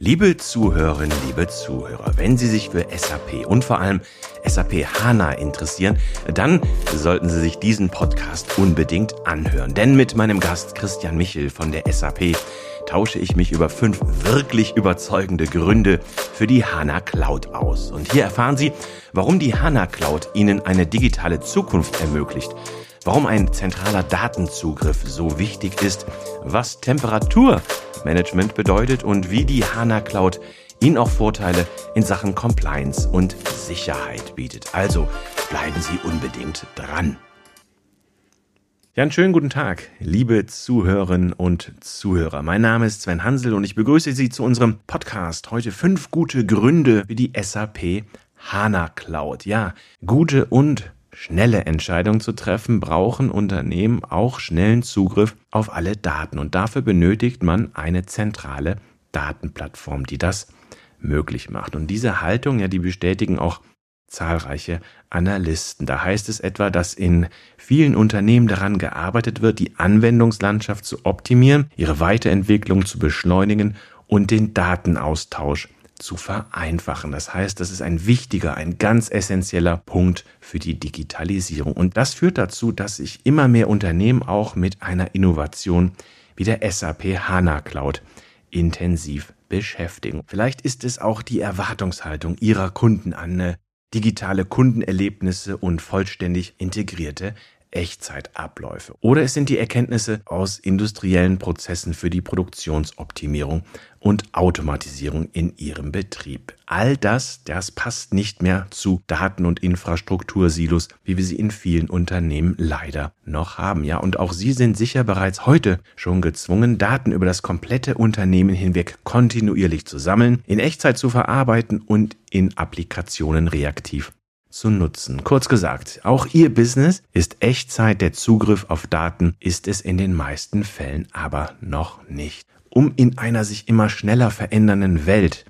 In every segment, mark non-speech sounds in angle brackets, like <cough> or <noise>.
Liebe Zuhörerinnen, liebe Zuhörer, wenn Sie sich für SAP und vor allem SAP HANA interessieren, dann sollten Sie sich diesen Podcast unbedingt anhören. Denn mit meinem Gast Christian Michel von der SAP tausche ich mich über fünf wirklich überzeugende Gründe für die HANA Cloud aus. Und hier erfahren Sie, warum die HANA Cloud Ihnen eine digitale Zukunft ermöglicht warum ein zentraler Datenzugriff so wichtig ist, was Temperaturmanagement bedeutet und wie die HANA Cloud Ihnen auch Vorteile in Sachen Compliance und Sicherheit bietet. Also bleiben Sie unbedingt dran. Ja, einen schönen guten Tag, liebe Zuhörerinnen und Zuhörer. Mein Name ist Sven Hansel und ich begrüße Sie zu unserem Podcast. Heute fünf gute Gründe für die SAP HANA Cloud. Ja, gute und schnelle Entscheidungen zu treffen, brauchen Unternehmen auch schnellen Zugriff auf alle Daten. Und dafür benötigt man eine zentrale Datenplattform, die das möglich macht. Und diese Haltung, ja, die bestätigen auch zahlreiche Analysten. Da heißt es etwa, dass in vielen Unternehmen daran gearbeitet wird, die Anwendungslandschaft zu optimieren, ihre Weiterentwicklung zu beschleunigen und den Datenaustausch zu vereinfachen. Das heißt, das ist ein wichtiger, ein ganz essentieller Punkt für die Digitalisierung. Und das führt dazu, dass sich immer mehr Unternehmen auch mit einer Innovation wie der SAP HANA Cloud intensiv beschäftigen. Vielleicht ist es auch die Erwartungshaltung ihrer Kunden an digitale Kundenerlebnisse und vollständig integrierte Echtzeitabläufe. Oder es sind die Erkenntnisse aus industriellen Prozessen für die Produktionsoptimierung und Automatisierung in ihrem Betrieb. All das, das passt nicht mehr zu Daten- und Infrastruktursilos, wie wir sie in vielen Unternehmen leider noch haben. Ja, und auch Sie sind sicher bereits heute schon gezwungen, Daten über das komplette Unternehmen hinweg kontinuierlich zu sammeln, in Echtzeit zu verarbeiten und in Applikationen reaktiv zu nutzen. Kurz gesagt, auch Ihr Business ist Echtzeit, der Zugriff auf Daten ist es in den meisten Fällen aber noch nicht. Um in einer sich immer schneller verändernden Welt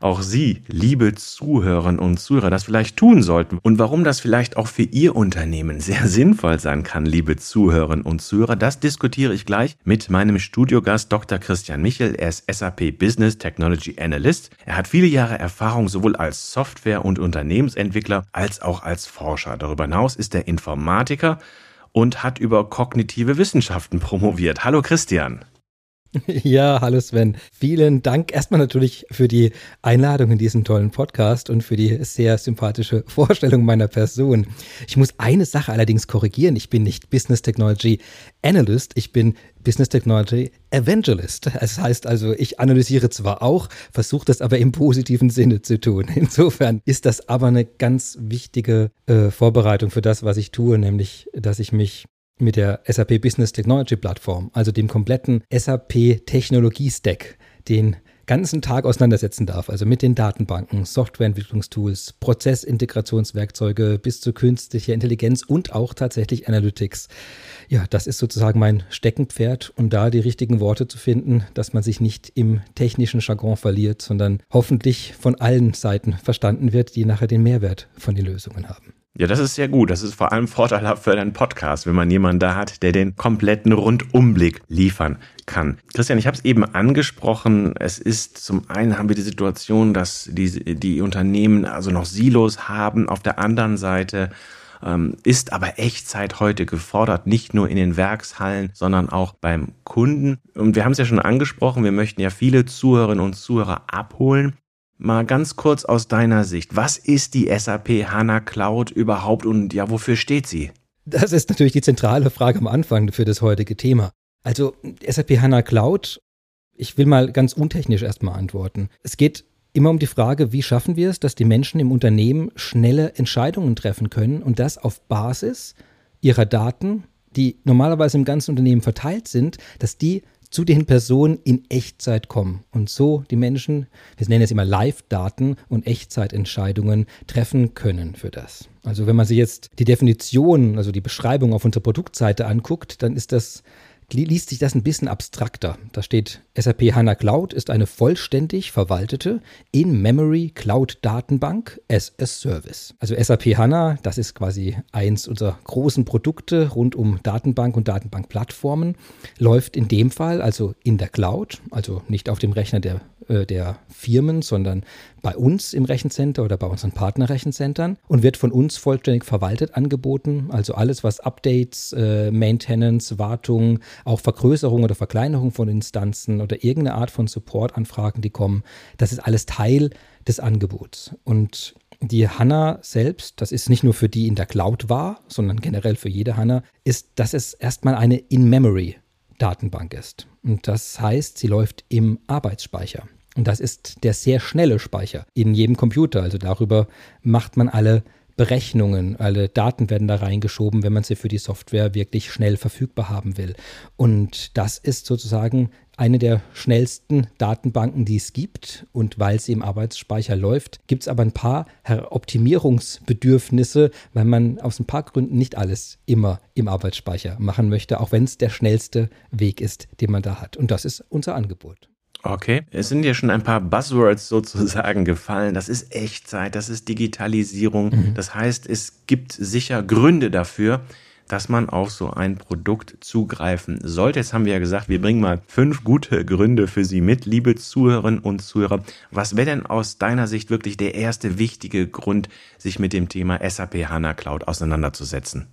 auch Sie, liebe Zuhörerinnen und Zuhörer, das vielleicht tun sollten und warum das vielleicht auch für Ihr Unternehmen sehr <laughs> sinnvoll sein kann, liebe Zuhörerinnen und Zuhörer, das diskutiere ich gleich mit meinem Studiogast Dr. Christian Michel. Er ist SAP Business Technology Analyst. Er hat viele Jahre Erfahrung sowohl als Software- und Unternehmensentwickler als auch als Forscher. Darüber hinaus ist er Informatiker und hat über kognitive Wissenschaften promoviert. Hallo Christian. <laughs> Ja, hallo Sven. Vielen Dank erstmal natürlich für die Einladung in diesen tollen Podcast und für die sehr sympathische <laughs> Vorstellung meiner Person. Ich muss eine Sache allerdings korrigieren. Ich bin nicht Business Technology Analyst, ich bin Business Technology Evangelist. Das heißt also, ich analysiere zwar auch, versuche das aber im positiven Sinne zu tun. <laughs> Insofern ist das aber eine ganz wichtige äh, Vorbereitung für das, was ich tue, nämlich, dass ich mich mit der SAP Business Technology Plattform, also dem kompletten SAP Technologie Stack, den ganzen Tag auseinandersetzen darf, also mit den Datenbanken, Softwareentwicklungstools, Prozessintegrationswerkzeuge bis zu künstlicher Intelligenz und auch tatsächlich Analytics. Ja, das ist sozusagen mein Steckenpferd und da die richtigen Worte zu finden, dass man sich nicht im technischen Jargon verliert, sondern hoffentlich von allen Seiten verstanden wird, die nachher den Mehrwert von den Lösungen haben. Ja, das ist sehr gut. Das ist vor allem vorteilhaft für deinen Podcast, wenn man jemanden da hat, der den kompletten Rundumblick liefern kann. Christian, ich habe es eben angesprochen. Es ist zum einen haben wir die Situation, dass die, die Unternehmen also noch Silos haben. Auf der anderen Seite ähm, ist aber Echtzeit heute gefordert, nicht nur in den Werkshallen, sondern auch beim Kunden. Und wir haben es ja schon angesprochen, wir möchten ja viele Zuhörerinnen und Zuhörer abholen. Mal ganz kurz aus deiner Sicht, was ist die SAP HANA Cloud überhaupt und ja, wofür steht sie? Das ist natürlich die zentrale Frage am Anfang für das heutige Thema. Also SAP HANA Cloud, ich will mal ganz untechnisch erstmal antworten. Es geht immer um die Frage, wie schaffen wir es, dass die Menschen im Unternehmen schnelle Entscheidungen treffen können und das auf Basis ihrer Daten, die normalerweise im ganzen Unternehmen verteilt sind, dass die zu den Personen in Echtzeit kommen und so die Menschen, wir nennen es immer Live-Daten und Echtzeitentscheidungen treffen können für das. Also wenn man sich jetzt die Definition, also die Beschreibung auf unserer Produktseite anguckt, dann ist das liest sich das ein bisschen abstrakter. Da steht, SAP HANA Cloud ist eine vollständig verwaltete In-Memory Cloud Datenbank as a Service. Also SAP HANA, das ist quasi eins unserer großen Produkte rund um Datenbank und Datenbankplattformen, läuft in dem Fall also in der Cloud, also nicht auf dem Rechner der äh, der Firmen, sondern bei uns im Rechencenter oder bei unseren Partnerrechencentern und wird von uns vollständig verwaltet angeboten. Also alles, was Updates, äh, Maintenance, Wartung, auch Vergrößerung oder Verkleinerung von Instanzen oder irgendeine Art von Supportanfragen, die kommen, das ist alles Teil des Angebots. Und die HANA selbst, das ist nicht nur für die in der Cloud war, sondern generell für jede HANA, ist, dass es erstmal eine In-Memory Datenbank ist. Und das heißt, sie läuft im Arbeitsspeicher. Und das ist der sehr schnelle Speicher in jedem Computer. Also darüber macht man alle Berechnungen, alle Daten werden da reingeschoben, wenn man sie für die Software wirklich schnell verfügbar haben will. Und das ist sozusagen eine der schnellsten Datenbanken, die es gibt. Und weil sie im Arbeitsspeicher läuft, gibt es aber ein paar Optimierungsbedürfnisse, weil man aus ein paar Gründen nicht alles immer im Arbeitsspeicher machen möchte, auch wenn es der schnellste Weg ist, den man da hat. Und das ist unser Angebot. Okay, es sind ja schon ein paar Buzzwords sozusagen gefallen. Das ist Echtzeit, das ist Digitalisierung. Mhm. Das heißt, es gibt sicher Gründe dafür, dass man auf so ein Produkt zugreifen sollte. Jetzt haben wir ja gesagt, wir bringen mal fünf gute Gründe für Sie mit, liebe Zuhörerinnen und Zuhörer. Was wäre denn aus deiner Sicht wirklich der erste wichtige Grund, sich mit dem Thema SAP HANA Cloud auseinanderzusetzen?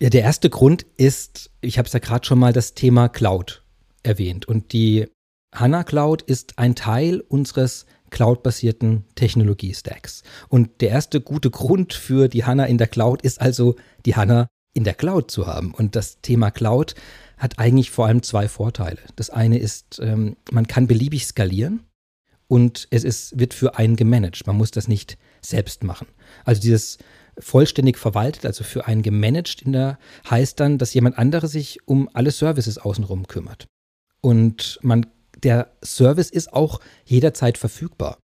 Ja, der erste Grund ist, ich habe es ja gerade schon mal das Thema Cloud erwähnt. Und die HANA Cloud ist ein Teil unseres cloud-basierten Technologie-Stacks. Und der erste gute Grund für die HANA in der Cloud ist also, die HANA in der Cloud zu haben. Und das Thema Cloud hat eigentlich vor allem zwei Vorteile. Das eine ist, ähm, man kann beliebig skalieren und es ist, wird für einen gemanagt. Man muss das nicht selbst machen. Also dieses vollständig verwaltet, also für einen gemanagt in der, heißt dann, dass jemand anderes sich um alle Services außenrum kümmert. Und man der Service ist auch jederzeit verfügbar.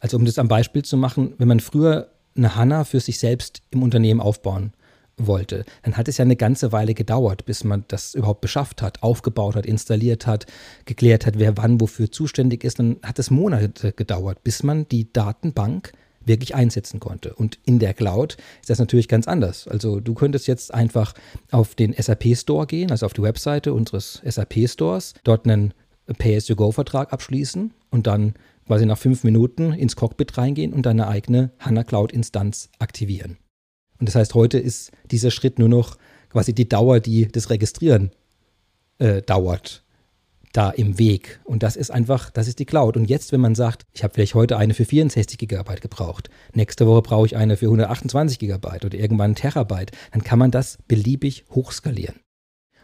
Also um das am Beispiel zu machen, wenn man früher eine HANA für sich selbst im Unternehmen aufbauen wollte, dann hat es ja eine ganze Weile gedauert, bis man das überhaupt beschafft hat, aufgebaut hat, installiert hat, geklärt hat, wer wann wofür zuständig ist. Dann hat es Monate gedauert, bis man die Datenbank wirklich einsetzen konnte. Und in der Cloud ist das natürlich ganz anders. Also du könntest jetzt einfach auf den SAP Store gehen, also auf die Webseite unseres SAP Stores, dort einen Pay-as-you-go-Vertrag abschließen und dann quasi nach fünf Minuten ins Cockpit reingehen und deine eigene HANA Cloud-Instanz aktivieren. Und das heißt, heute ist dieser Schritt nur noch quasi die Dauer, die das Registrieren äh, dauert, da im Weg. Und das ist einfach, das ist die Cloud. Und jetzt, wenn man sagt, ich habe vielleicht heute eine für 64 Gigabyte gebraucht, nächste Woche brauche ich eine für 128 Gigabyte oder irgendwann ein Terabyte, dann kann man das beliebig hochskalieren.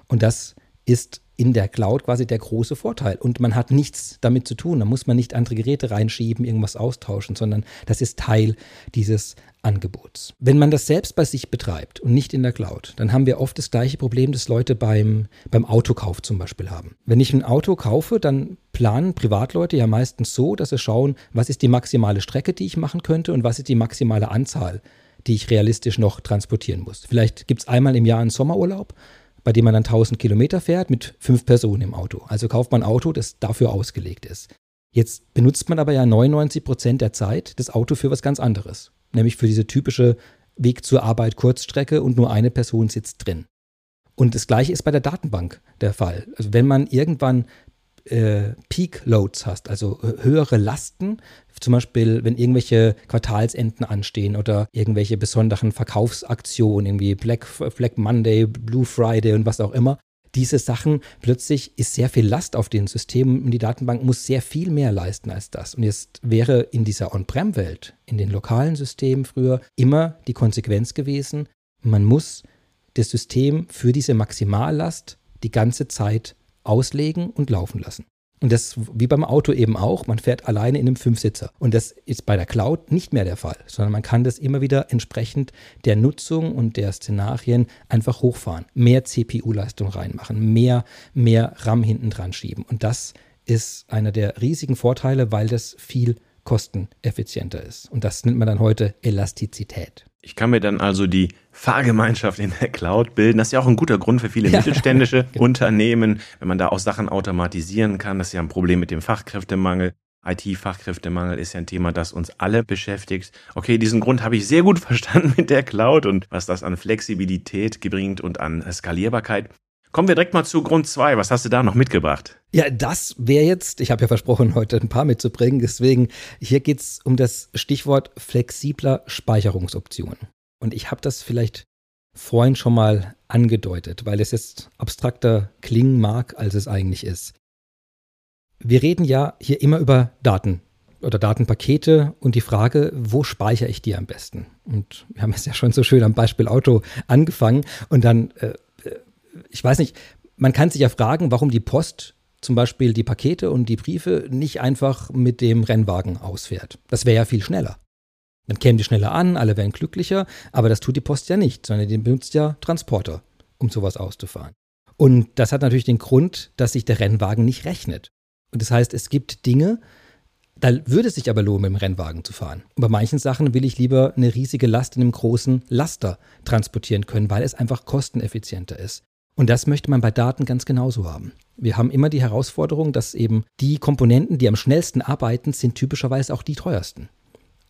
Und das ist in der Cloud quasi der große Vorteil. Und man hat nichts damit zu tun. Da muss man nicht andere Geräte reinschieben, irgendwas austauschen, sondern das ist Teil dieses Angebots. Wenn man das selbst bei sich betreibt und nicht in der Cloud, dann haben wir oft das gleiche Problem, das Leute beim, beim Autokauf zum Beispiel haben. Wenn ich ein Auto kaufe, dann planen Privatleute ja meistens so, dass sie schauen, was ist die maximale Strecke, die ich machen könnte und was ist die maximale Anzahl, die ich realistisch noch transportieren muss. Vielleicht gibt es einmal im Jahr einen Sommerurlaub bei dem man dann 1000 Kilometer fährt mit fünf Personen im Auto. Also kauft man ein Auto, das dafür ausgelegt ist. Jetzt benutzt man aber ja 99 Prozent der Zeit das Auto für was ganz anderes. Nämlich für diese typische Weg zur Arbeit Kurzstrecke und nur eine Person sitzt drin. Und das gleiche ist bei der Datenbank der Fall. Also wenn man irgendwann äh, Peak Loads hast, also höhere Lasten, zum Beispiel wenn irgendwelche Quartalsenden anstehen oder irgendwelche besonderen Verkaufsaktionen, irgendwie Black, Black Monday, Blue Friday und was auch immer. Diese Sachen, plötzlich ist sehr viel Last auf den Systemen und die Datenbank muss sehr viel mehr leisten als das. Und jetzt wäre in dieser On-Prem-Welt, in den lokalen Systemen früher, immer die Konsequenz gewesen, man muss das System für diese Maximallast die ganze Zeit auslegen und laufen lassen. Und das wie beim Auto eben auch, man fährt alleine in einem Fünfsitzer. Und das ist bei der Cloud nicht mehr der Fall, sondern man kann das immer wieder entsprechend der Nutzung und der Szenarien einfach hochfahren, mehr CPU-Leistung reinmachen, mehr, mehr RAM hinten dran schieben. Und das ist einer der riesigen Vorteile, weil das viel kosteneffizienter ist. Und das nennt man dann heute Elastizität. Ich kann mir dann also die Fahrgemeinschaft in der Cloud bilden. Das ist ja auch ein guter Grund für viele mittelständische <laughs> genau. Unternehmen, wenn man da auch Sachen automatisieren kann. Das ist ja ein Problem mit dem Fachkräftemangel. IT-Fachkräftemangel ist ja ein Thema, das uns alle beschäftigt. Okay, diesen Grund habe ich sehr gut <laughs> verstanden mit der Cloud und was das an Flexibilität bringt und an Skalierbarkeit. Kommen wir direkt mal zu Grund 2. Was hast du da noch mitgebracht? Ja, das wäre jetzt, ich habe ja versprochen, heute ein paar mitzubringen. Deswegen, hier geht es um das Stichwort flexibler Speicherungsoptionen. Und ich habe das vielleicht vorhin schon mal angedeutet, weil es jetzt abstrakter klingen mag, als es eigentlich ist. Wir reden ja hier immer über Daten oder Datenpakete und die Frage, wo speichere ich die am besten? Und wir haben es ja schon so schön am Beispiel Auto angefangen und dann äh, ich weiß nicht, man kann sich ja fragen, warum die Post zum Beispiel die Pakete und die Briefe nicht einfach mit dem Rennwagen ausfährt. Das wäre ja viel schneller. Dann kämen die schneller an, alle wären glücklicher, aber das tut die Post ja nicht, sondern die benutzt ja Transporter, um sowas auszufahren. Und das hat natürlich den Grund, dass sich der Rennwagen nicht rechnet. Und das heißt, es gibt Dinge, da würde es sich aber lohnen, mit dem Rennwagen zu fahren. Und bei manchen Sachen will ich lieber eine riesige Last in einem großen Laster transportieren können, weil es einfach kosteneffizienter ist. Und das möchte man bei Daten ganz genauso haben. Wir haben immer die Herausforderung, dass eben die Komponenten, die am schnellsten arbeiten, sind typischerweise auch die teuersten.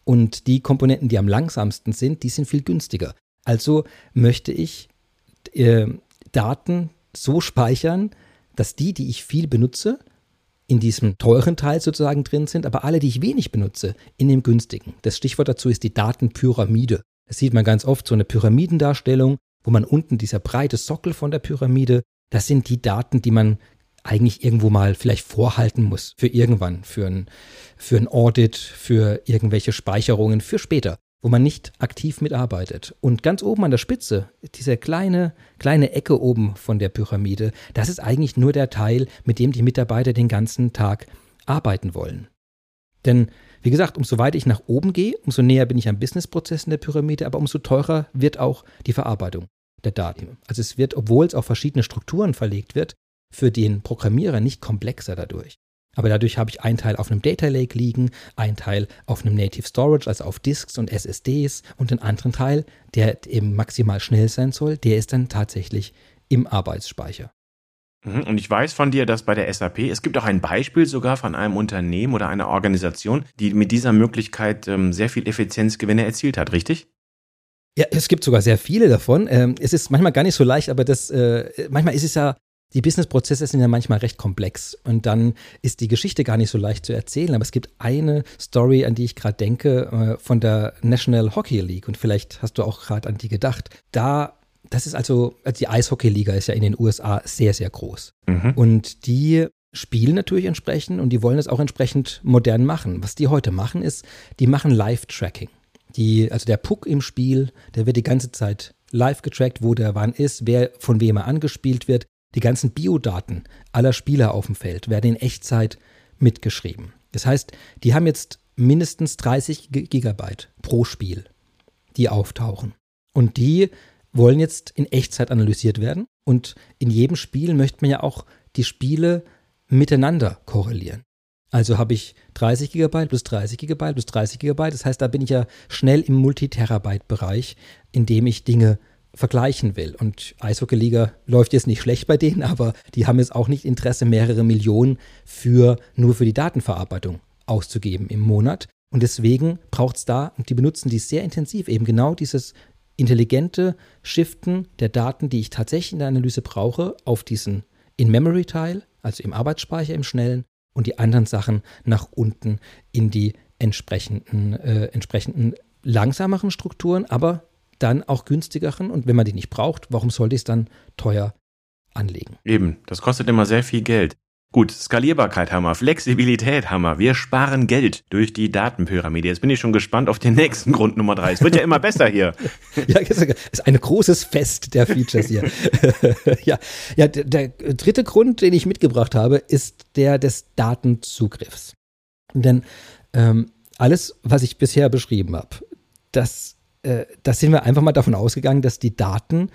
Und die Komponenten, die am langsamsten sind, die sind viel günstiger. Also möchte ich äh, Daten so speichern, dass die, die ich viel benutze, in diesem teuren Teil sozusagen drin sind, aber alle, die ich wenig benutze, in dem günstigen. Das Stichwort dazu ist die Datenpyramide. Das sieht man ganz oft, so eine Pyramidendarstellung wo man unten dieser breite Sockel von der Pyramide, das sind die Daten, die man eigentlich irgendwo mal vielleicht vorhalten muss für irgendwann, für ein, für ein Audit, für irgendwelche Speicherungen, für später, wo man nicht aktiv mitarbeitet. Und ganz oben an der Spitze, diese kleine, kleine Ecke oben von der Pyramide, das ist eigentlich nur der Teil, mit dem die Mitarbeiter den ganzen Tag arbeiten wollen. Denn wie gesagt, umso weiter ich nach oben gehe, umso näher bin ich am Businessprozess in der Pyramide, aber umso teurer wird auch die Verarbeitung der Daten. Also es wird, obwohl es auf verschiedene Strukturen verlegt wird, für den Programmierer nicht komplexer dadurch. Aber dadurch habe ich einen Teil auf einem Data Lake liegen, einen Teil auf einem Native Storage, also auf Disks und SSDs und den anderen Teil, der eben maximal schnell sein soll, der ist dann tatsächlich im Arbeitsspeicher. Mhm, und ich weiß von dir, dass bei der SAP, es gibt auch ein Beispiel sogar von einem Unternehmen oder einer Organisation, die mit dieser Möglichkeit ähm, sehr viel Effizienzgewinne erzielt hat, richtig? Ja, es gibt sogar sehr viele davon. Ähm, es ist manchmal gar nicht so leicht, aber das, äh, manchmal ist es ja, die Businessprozesse sind ja manchmal recht komplex und dann ist die Geschichte gar nicht so leicht zu erzählen. Aber es gibt eine Story, an die ich gerade denke, äh, von der National Hockey League und vielleicht hast du auch gerade an die gedacht. Da das ist also, also die Eishockey-Liga ist ja in den USA sehr, sehr groß. Mhm. Und die spielen natürlich entsprechend und die wollen es auch entsprechend modern machen. Was die heute machen, ist, die machen Live-Tracking. Die, also der Puck im Spiel, der wird die ganze Zeit live getrackt, wo der wann ist, wer von wem er angespielt wird. Die ganzen Biodaten aller Spieler auf dem Feld werden in Echtzeit mitgeschrieben. Das heißt, die haben jetzt mindestens 30 Gigabyte pro Spiel, die auftauchen. Und die wollen jetzt in Echtzeit analysiert werden. Und in jedem Spiel möchte man ja auch die Spiele miteinander korrelieren. Also habe ich 30 GB plus 30 GB plus 30 GB. Das heißt, da bin ich ja schnell im Multiterabyte-Bereich, in dem ich Dinge vergleichen will. Und Eishockey-Liga läuft jetzt nicht schlecht bei denen, aber die haben jetzt auch nicht Interesse, mehrere Millionen für, nur für die Datenverarbeitung auszugeben im Monat. Und deswegen braucht es da, und die benutzen die sehr intensiv, eben genau dieses intelligente Shiften der Daten, die ich tatsächlich in der Analyse brauche, auf diesen In-Memory-Teil, also im Arbeitsspeicher im Schnellen, und die anderen Sachen nach unten in die entsprechenden, äh, entsprechenden langsameren Strukturen, aber dann auch günstigeren. Und wenn man die nicht braucht, warum sollte ich es dann teuer anlegen? Eben, das kostet immer sehr viel Geld. Gut, Skalierbarkeit wir, Flexibilität haben wir. Sparen Geld durch die Datenpyramide. Jetzt bin ich schon gespannt auf den nächsten Grund Nummer drei. Es wird ja immer besser hier. <laughs> ja, ist ein großes Fest der Features hier. <laughs> ja, ja, der dritte Grund, den ich mitgebracht habe, ist der des Datenzugriffs. Denn ähm, alles, was ich bisher beschrieben habe, das, äh, das sind wir einfach mal davon ausgegangen, dass die Daten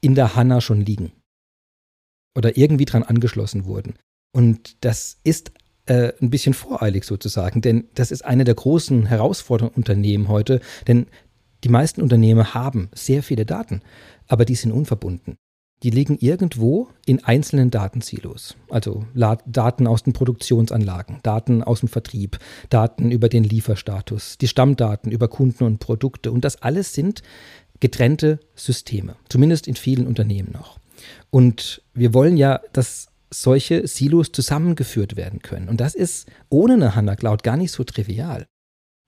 in der HANA schon liegen oder irgendwie dran angeschlossen wurden. Und das ist äh, ein bisschen voreilig sozusagen, denn das ist eine der großen Herausforderungen Unternehmen heute, denn Die meisten Unternehmen haben sehr viele Daten, aber die sind unverbunden. Die liegen irgendwo in einzelnen Datensilos. Also Daten aus den Produktionsanlagen, Daten aus dem Vertrieb, Daten über den Lieferstatus, die Stammdaten über Kunden und Produkte. Und das alles sind getrennte Systeme, zumindest in vielen Unternehmen noch. Und wir wollen ja, dass solche Silos zusammengeführt werden können. Und das ist ohne eine HANA Cloud gar nicht so trivial.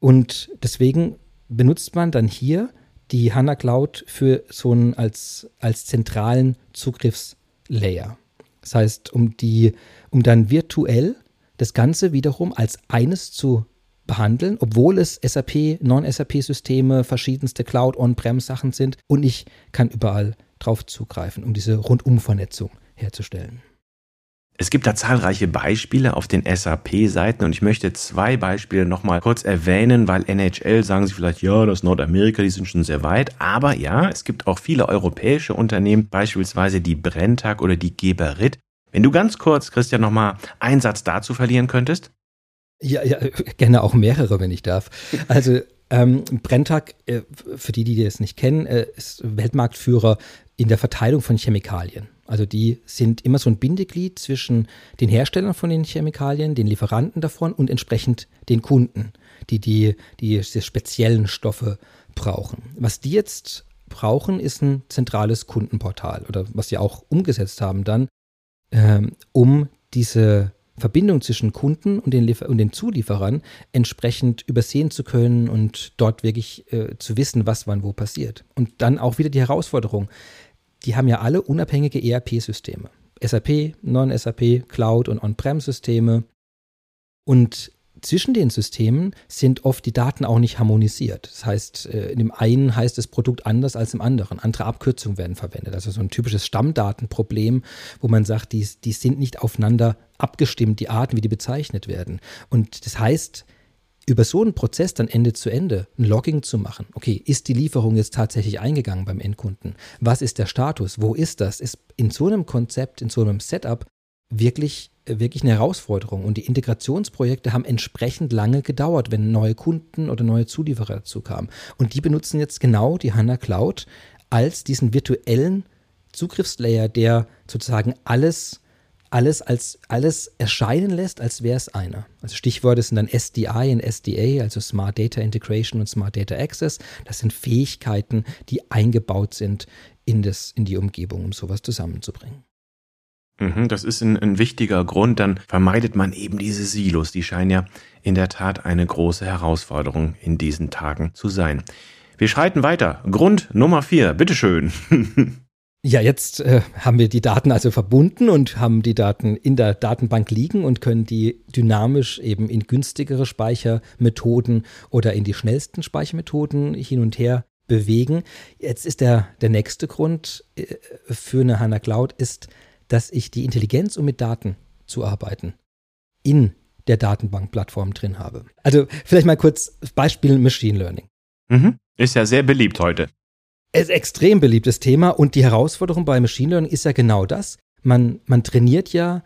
Und deswegen benutzt man dann hier die HANA Cloud für so einen als, als zentralen Zugriffslayer. Das heißt, um die, um dann virtuell das Ganze wiederum als eines zu behandeln, obwohl es SAP, Non-SAP-Systeme, verschiedenste Cloud-On-Prem-Sachen sind und ich kann überall drauf zugreifen, um diese Rundumvernetzung herzustellen. Es gibt da zahlreiche Beispiele auf den SAP-Seiten und ich möchte zwei Beispiele nochmal kurz erwähnen, weil NHL sagen sie vielleicht, ja, das Nordamerika, die sind schon sehr weit. Aber ja, es gibt auch viele europäische Unternehmen, beispielsweise die Brenntag oder die Geberit. Wenn du ganz kurz, Christian, nochmal einen Satz dazu verlieren könntest. Ja, ja, gerne auch mehrere, wenn ich darf. Also ähm, Brenntag, äh, für die, die das nicht kennen, äh, ist Weltmarktführer in der Verteilung von Chemikalien. Also die sind immer so ein Bindeglied zwischen den Herstellern von den Chemikalien, den Lieferanten davon und entsprechend den Kunden, die die, die diese speziellen Stoffe brauchen. Was die jetzt brauchen, ist ein zentrales Kundenportal oder was sie auch umgesetzt haben dann, ähm, um diese Verbindung zwischen Kunden und den, Liefer und den Zulieferern entsprechend übersehen zu können und dort wirklich äh, zu wissen, was wann wo passiert. Und dann auch wieder die Herausforderung, die haben ja alle unabhängige ERP-Systeme. SAP, Non-SAP, Cloud und On-Prem-Systeme. Und zwischen den Systemen sind oft die Daten auch nicht harmonisiert. Das heißt, äh, in dem einen heißt das Produkt anders als im anderen. Andere Abkürzungen werden verwendet. Also so ein typisches Stammdatenproblem, wo man sagt, die, die sind nicht aufeinander abgestimmt, die Arten, wie die bezeichnet werden. Und das heißt, über so einen Prozess dann Ende zu Ende ein Logging zu machen. Okay, ist die Lieferung jetzt tatsächlich eingegangen beim Endkunden? Was ist der Status? Wo ist das? Ist in so einem Konzept, in so einem Setup wirklich, wirklich eine Herausforderung. Und die Integrationsprojekte haben entsprechend lange gedauert, wenn neue Kunden oder neue Zulieferer dazu kamen. Und die benutzen jetzt genau die HANA Cloud als diesen virtuellen Zugriffslayer, der sozusagen alles alles als alles erscheinen lässt, als wäre es einer. Also Stichworte sind dann SDI und SDA, also Smart Data Integration und Smart Data Access. Das sind Fähigkeiten, die eingebaut sind in, das, in die Umgebung, um sowas zusammenzubringen. Mhm, das ist ein, ein wichtiger Grund. Dann vermeidet man eben diese Silos. Die scheinen ja in der Tat eine große Herausforderung in diesen Tagen zu sein. Wir schreiten weiter. Grund Nummer vier. Bitteschön. <laughs> Ja, jetzt äh, haben wir die Daten also verbunden und haben die Daten in der Datenbank liegen und können die dynamisch eben in günstigere Speichermethoden oder in die schnellsten Speichermethoden hin und her bewegen. Jetzt ist der, der nächste Grund äh, für eine HANA Cloud ist, dass ich die Intelligenz, um mit Daten zu arbeiten, in der Datenbankplattform drin habe. Also vielleicht mal kurz Beispiel Machine Learning. Mhm. Ist ja sehr beliebt heute. Es ist ein extrem beliebtes Thema und die Herausforderung bei Machine Learning ist ja genau das. Man, man trainiert ja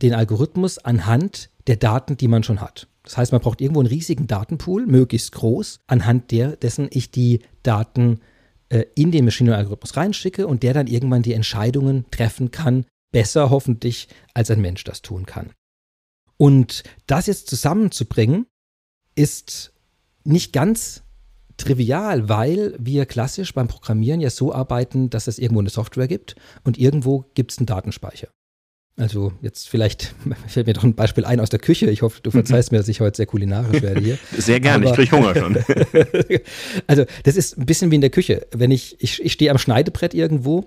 den Algorithmus anhand der Daten, die man schon hat. Das heißt, man braucht irgendwo einen riesigen Datenpool, möglichst groß, anhand der, dessen ich die Daten äh, in den Machine Learning Algorithmus reinschicke und der dann irgendwann die Entscheidungen treffen kann, besser hoffentlich, als ein Mensch das tun kann. Und das jetzt zusammenzubringen, ist nicht ganz trivial, weil wir klassisch beim Programmieren ja so arbeiten, dass es irgendwo eine Software gibt und irgendwo gibt es einen Datenspeicher. Also jetzt vielleicht <laughs> fällt mir doch ein Beispiel ein aus der Küche. Ich hoffe, du <laughs> verzeihst mir, dass ich heute sehr kulinarisch werde hier. <laughs> Sehr gerne, ich kriege Hunger schon. also das ist ein bisschen wie in der Küche. Wenn ich, ich, ich stehe am Schneidebrett irgendwo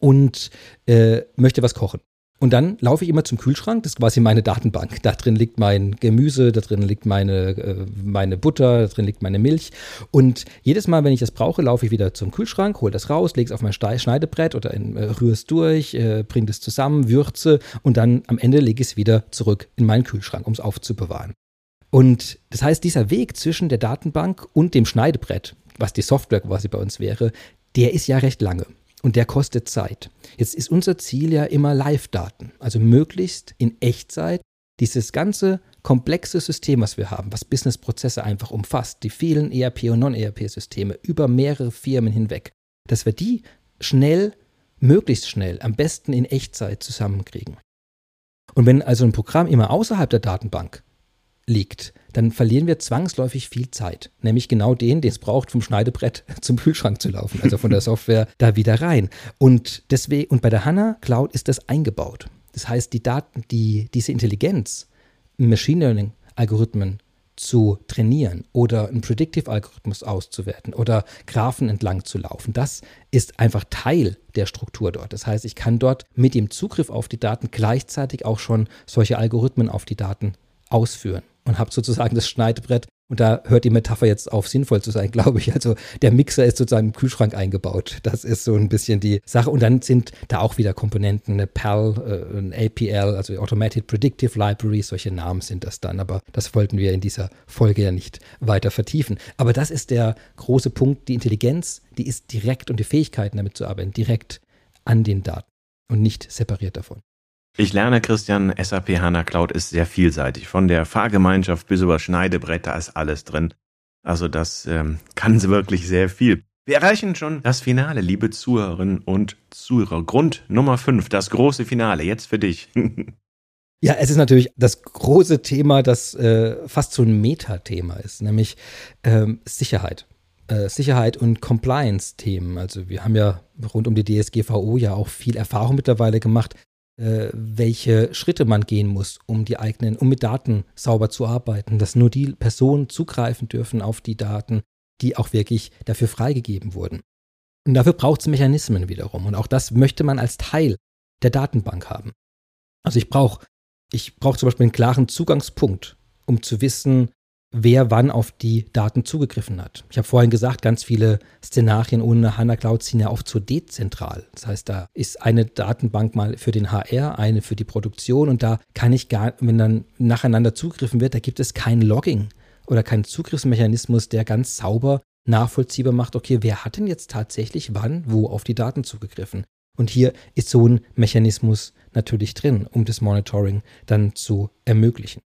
und äh, möchte was kochen. Und dann laufe ich immer zum Kühlschrank, das ist quasi meine Datenbank. Da drin liegt mein Gemüse, da drin liegt meine, äh, meine Butter, da drin liegt meine Milch. Und jedes Mal, wenn ich das brauche, laufe ich wieder zum Kühlschrank, hole das raus, lege es auf mein Schneidebrett oder äh, rühre es durch, äh, bringe es zusammen, würze und dann am Ende lege ich es wieder zurück in meinen Kühlschrank, um es aufzubewahren. Und das heißt, dieser Weg zwischen der Datenbank und dem Schneidebrett, was die Software quasi bei uns wäre, der ist ja recht lange und der kostet Zeit. Jetzt ist unser Ziel ja immer Live-Daten, also möglichst in Echtzeit dieses ganze komplexe System, was wir haben, was Businessprozesse einfach umfasst, die vielen ERP- und Non-ERP-Systeme über mehrere Firmen hinweg, dass wir die schnell, möglichst schnell, am besten in Echtzeit zusammenkriegen. Und wenn also ein Programm immer außerhalb der Datenbank liegt, dann verlieren wir zwangsläufig viel Zeit. Nämlich genau den, den es braucht, vom Schneidebrett <laughs> zum Kühlschrank zu laufen, also von der <laughs> Software da wieder rein. Und deswegen, und bei der HANA Cloud ist das eingebaut. Das heißt, die Daten, die, diese Intelligenz, Machine Learning Algorithmen zu trainieren oder einen Predictive-Algorithmus auszuwerten oder Graphen entlang zu laufen. Das ist einfach Teil der Struktur dort. Das heißt, ich kann dort mit dem Zugriff auf die Daten gleichzeitig auch schon solche Algorithmen auf die Daten ausführen und habe sozusagen das Schneidbrett und da hört die Metapher jetzt auf, sinnvoll zu sein, <laughs> glaube ich. Also der Mixer ist sozusagen im Kühlschrank eingebaut. Das ist so ein bisschen die Sache. Und dann sind da auch wieder Komponenten, eine PAL, äh, ein APL, also Automated Predictive Library, solche Namen sind das dann. Aber das wollten wir in dieser Folge ja nicht weiter vertiefen. Aber das ist der große Punkt. Die Intelligenz, die ist direkt und die Fähigkeiten damit zu arbeiten, direkt an den Daten und nicht separiert davon. Ich lerne, Christian, SAP HANA Cloud ist sehr vielseitig. Von der Fahrgemeinschaft bis über Schneidebretter ist alles drin. Also das ähm, <laughs> kann wirklich sehr viel. Wir erreichen schon das Finale, liebe Zuhörerinnen und Zuhörer. Grund Nummer 5, das große Finale, jetzt für dich. <laughs> ja, es ist natürlich das große Thema, das äh, fast so ein Metathema ist, nämlich ähm, Sicherheit. Äh, Sicherheit und Compliance-Themen. Also wir haben ja rund um die DSGVO ja auch viel Erfahrung mittlerweile gemacht, welche Schritte man gehen muss, um die eigenen, um mit Daten sauber zu arbeiten, dass nur die Personen zugreifen dürfen auf die Daten, die auch wirklich dafür freigegeben wurden. Und dafür braucht es Mechanismen wiederum. Und auch das möchte man als Teil der Datenbank haben. Also ich brauche ich brauche zum Beispiel einen klaren Zugangspunkt, um zu wissen, wer wann auf die Daten zugegriffen hat. Ich habe vorhin gesagt, ganz viele Szenarien ohne HANA Cloud sind ja oft so dezentral. Das heißt, da ist eine Datenbank mal für den HR, eine für die Produktion und da kann ich gar, wenn dann nacheinander zugegriffen wird, da gibt es kein Logging oder keinen Zugriffsmechanismus, der ganz sauber nachvollziehbar macht, okay, wer hat denn jetzt tatsächlich wann, wo auf die Daten zugegriffen? Und hier ist so ein Mechanismus natürlich drin, um das Monitoring dann zu ermöglichen.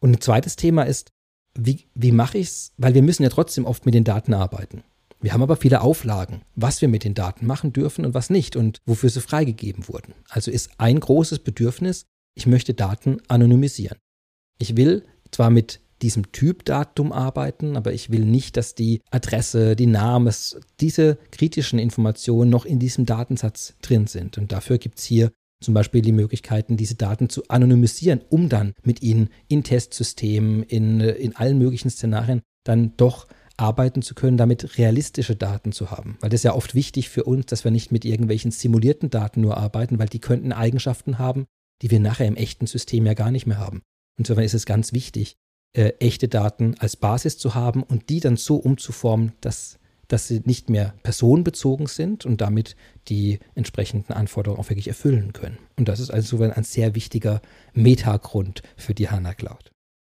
Und ein zweites Thema ist, wie, wie mache ich es? Weil wir müssen ja trotzdem oft mit den Daten arbeiten. Wir haben aber viele Auflagen, was wir mit den Daten machen dürfen und was nicht und wofür sie freigegeben wurden. Also ist ein großes Bedürfnis, ich möchte Daten anonymisieren. Ich will zwar mit diesem Typ Datum arbeiten, aber ich will nicht, dass die Adresse, die Name, diese kritischen Informationen noch in diesem Datensatz drin sind. Und dafür gibt es hier zum Beispiel die Möglichkeiten, diese Daten zu anonymisieren, um dann mit ihnen in Testsystemen, in, in allen möglichen Szenarien dann doch arbeiten zu können, damit realistische Daten zu haben. Weil das ist ja oft wichtig für uns, dass wir nicht mit irgendwelchen simulierten Daten nur arbeiten, weil die könnten Eigenschaften haben, die wir nachher im echten System ja gar nicht mehr haben. Insofern ist es ganz wichtig, äh, echte Daten als Basis zu haben und die dann so umzuformen, dass dass sie nicht mehr personenbezogen sind und damit die entsprechenden Anforderungen auch wirklich erfüllen können. Und das ist also ein sehr wichtiger Metagrund für die HANA Cloud.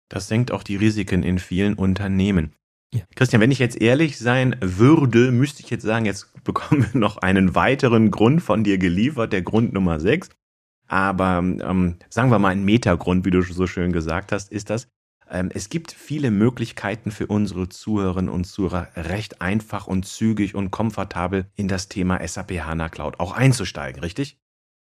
Das senkt auch die Risiken in vielen Unternehmen. Ja. Christian, wenn ich jetzt ehrlich sein würde, müsste ich jetzt sagen, jetzt bekommen wir noch einen weiteren Grund von dir geliefert, der Grund Nummer 6. Aber ähm, sagen wir mal ein Metagrund, wie du so schön gesagt hast, ist das, es gibt viele Möglichkeiten für unsere Zuhörerinnen und Zuhörer, recht einfach und zügig und komfortabel in das Thema SAP HANA Cloud auch einzusteigen, richtig?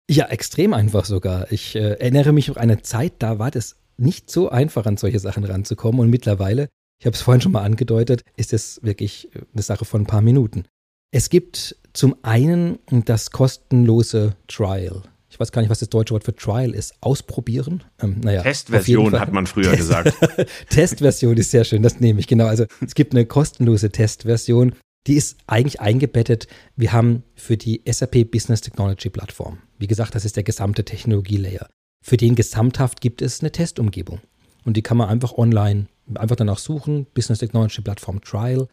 Ja, extrem einfach sogar. Ich äh, erinnere mich noch an eine Zeit, da war das nicht so einfach, an solche Sachen ranzukommen. Und mittlerweile, ich habe es vorhin schon mal angedeutet, ist es wirklich äh, eine Sache von ein paar Minuten. Es gibt zum einen das kostenlose Trial ich weiß gar nicht, was das deutsche Wort für Trial ist, ausprobieren. Ähm, naja, Testversion hat man früher gesagt. <laughs> Testversion ist sehr schön, das nehme ich, genau. Also es gibt eine kostenlose Testversion, die ist eigentlich eingebettet. Wir haben für die SAP Business Technology Plattform, wie gesagt, das ist der gesamte Technologielayer. Für den gesamthaft gibt es eine Testumgebung. Und die kann man einfach online, einfach danach suchen, Business Technology Plattform Trial,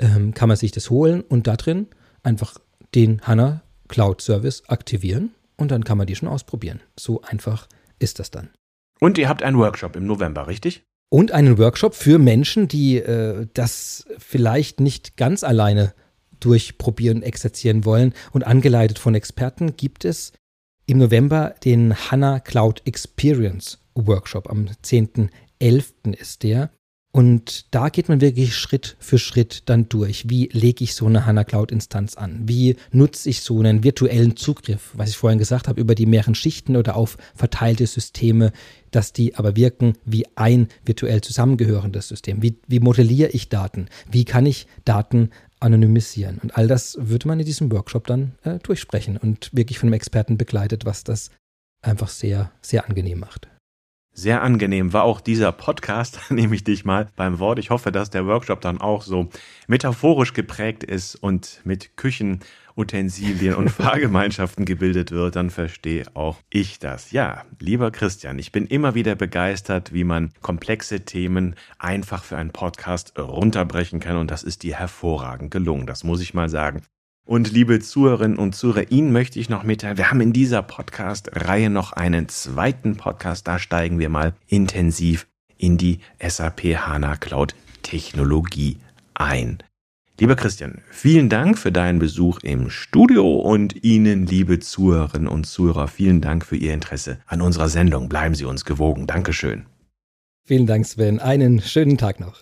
ähm, kann man sich das holen und da drin einfach den HANA Cloud Service aktivieren und dann kann man die schon ausprobieren. So einfach ist das dann. Und ihr habt einen Workshop im November, richtig? Und einen Workshop für Menschen, die äh, das vielleicht nicht ganz alleine durchprobieren, exerzieren wollen. Und angeleitet von Experten gibt es im November den HANA Cloud Experience Workshop. Am 10.11. ist der. Und da geht man wirklich Schritt für Schritt dann durch. Wie lege ich so eine HANA Cloud Instanz an? Wie nutze ich so einen virtuellen Zugriff, was ich vorhin gesagt habe, über die mehreren Schichten oder auf verteilte Systeme, dass die aber wirken wie ein virtuell zusammengehörendes System? Wie, wie modelliere ich Daten? Wie kann ich Daten anonymisieren? Und all das würde man in diesem Workshop dann äh, durchsprechen und wirklich von einem Experten begleitet, was das einfach sehr, sehr angenehm macht. Sehr angenehm war auch dieser Podcast, <laughs> nehme ich dich mal beim Wort. Ich hoffe, dass der Workshop dann auch so metaphorisch geprägt ist und mit Küchenutensilien und <laughs> Fahrgemeinschaften gebildet wird, dann verstehe auch ich das. Ja, lieber Christian, ich bin immer wieder begeistert, wie man komplexe Themen einfach für einen Podcast runterbrechen kann und das ist dir hervorragend gelungen. Das muss ich mal sagen. Und liebe Zuhörerinnen und Zuhörer, Ihnen möchte ich noch mitteilen, wir haben in dieser Podcast-Reihe noch einen zweiten Podcast. Da steigen wir mal intensiv in die SAP HANA Cloud Technologie ein. Lieber Christian, vielen Dank für deinen Besuch im Studio und Ihnen, liebe Zuhörerinnen und Zuhörer, vielen Dank für Ihr Interesse an unserer Sendung. Bleiben Sie uns gewogen. Dankeschön. Vielen Dank, Sven. Einen schönen Tag noch.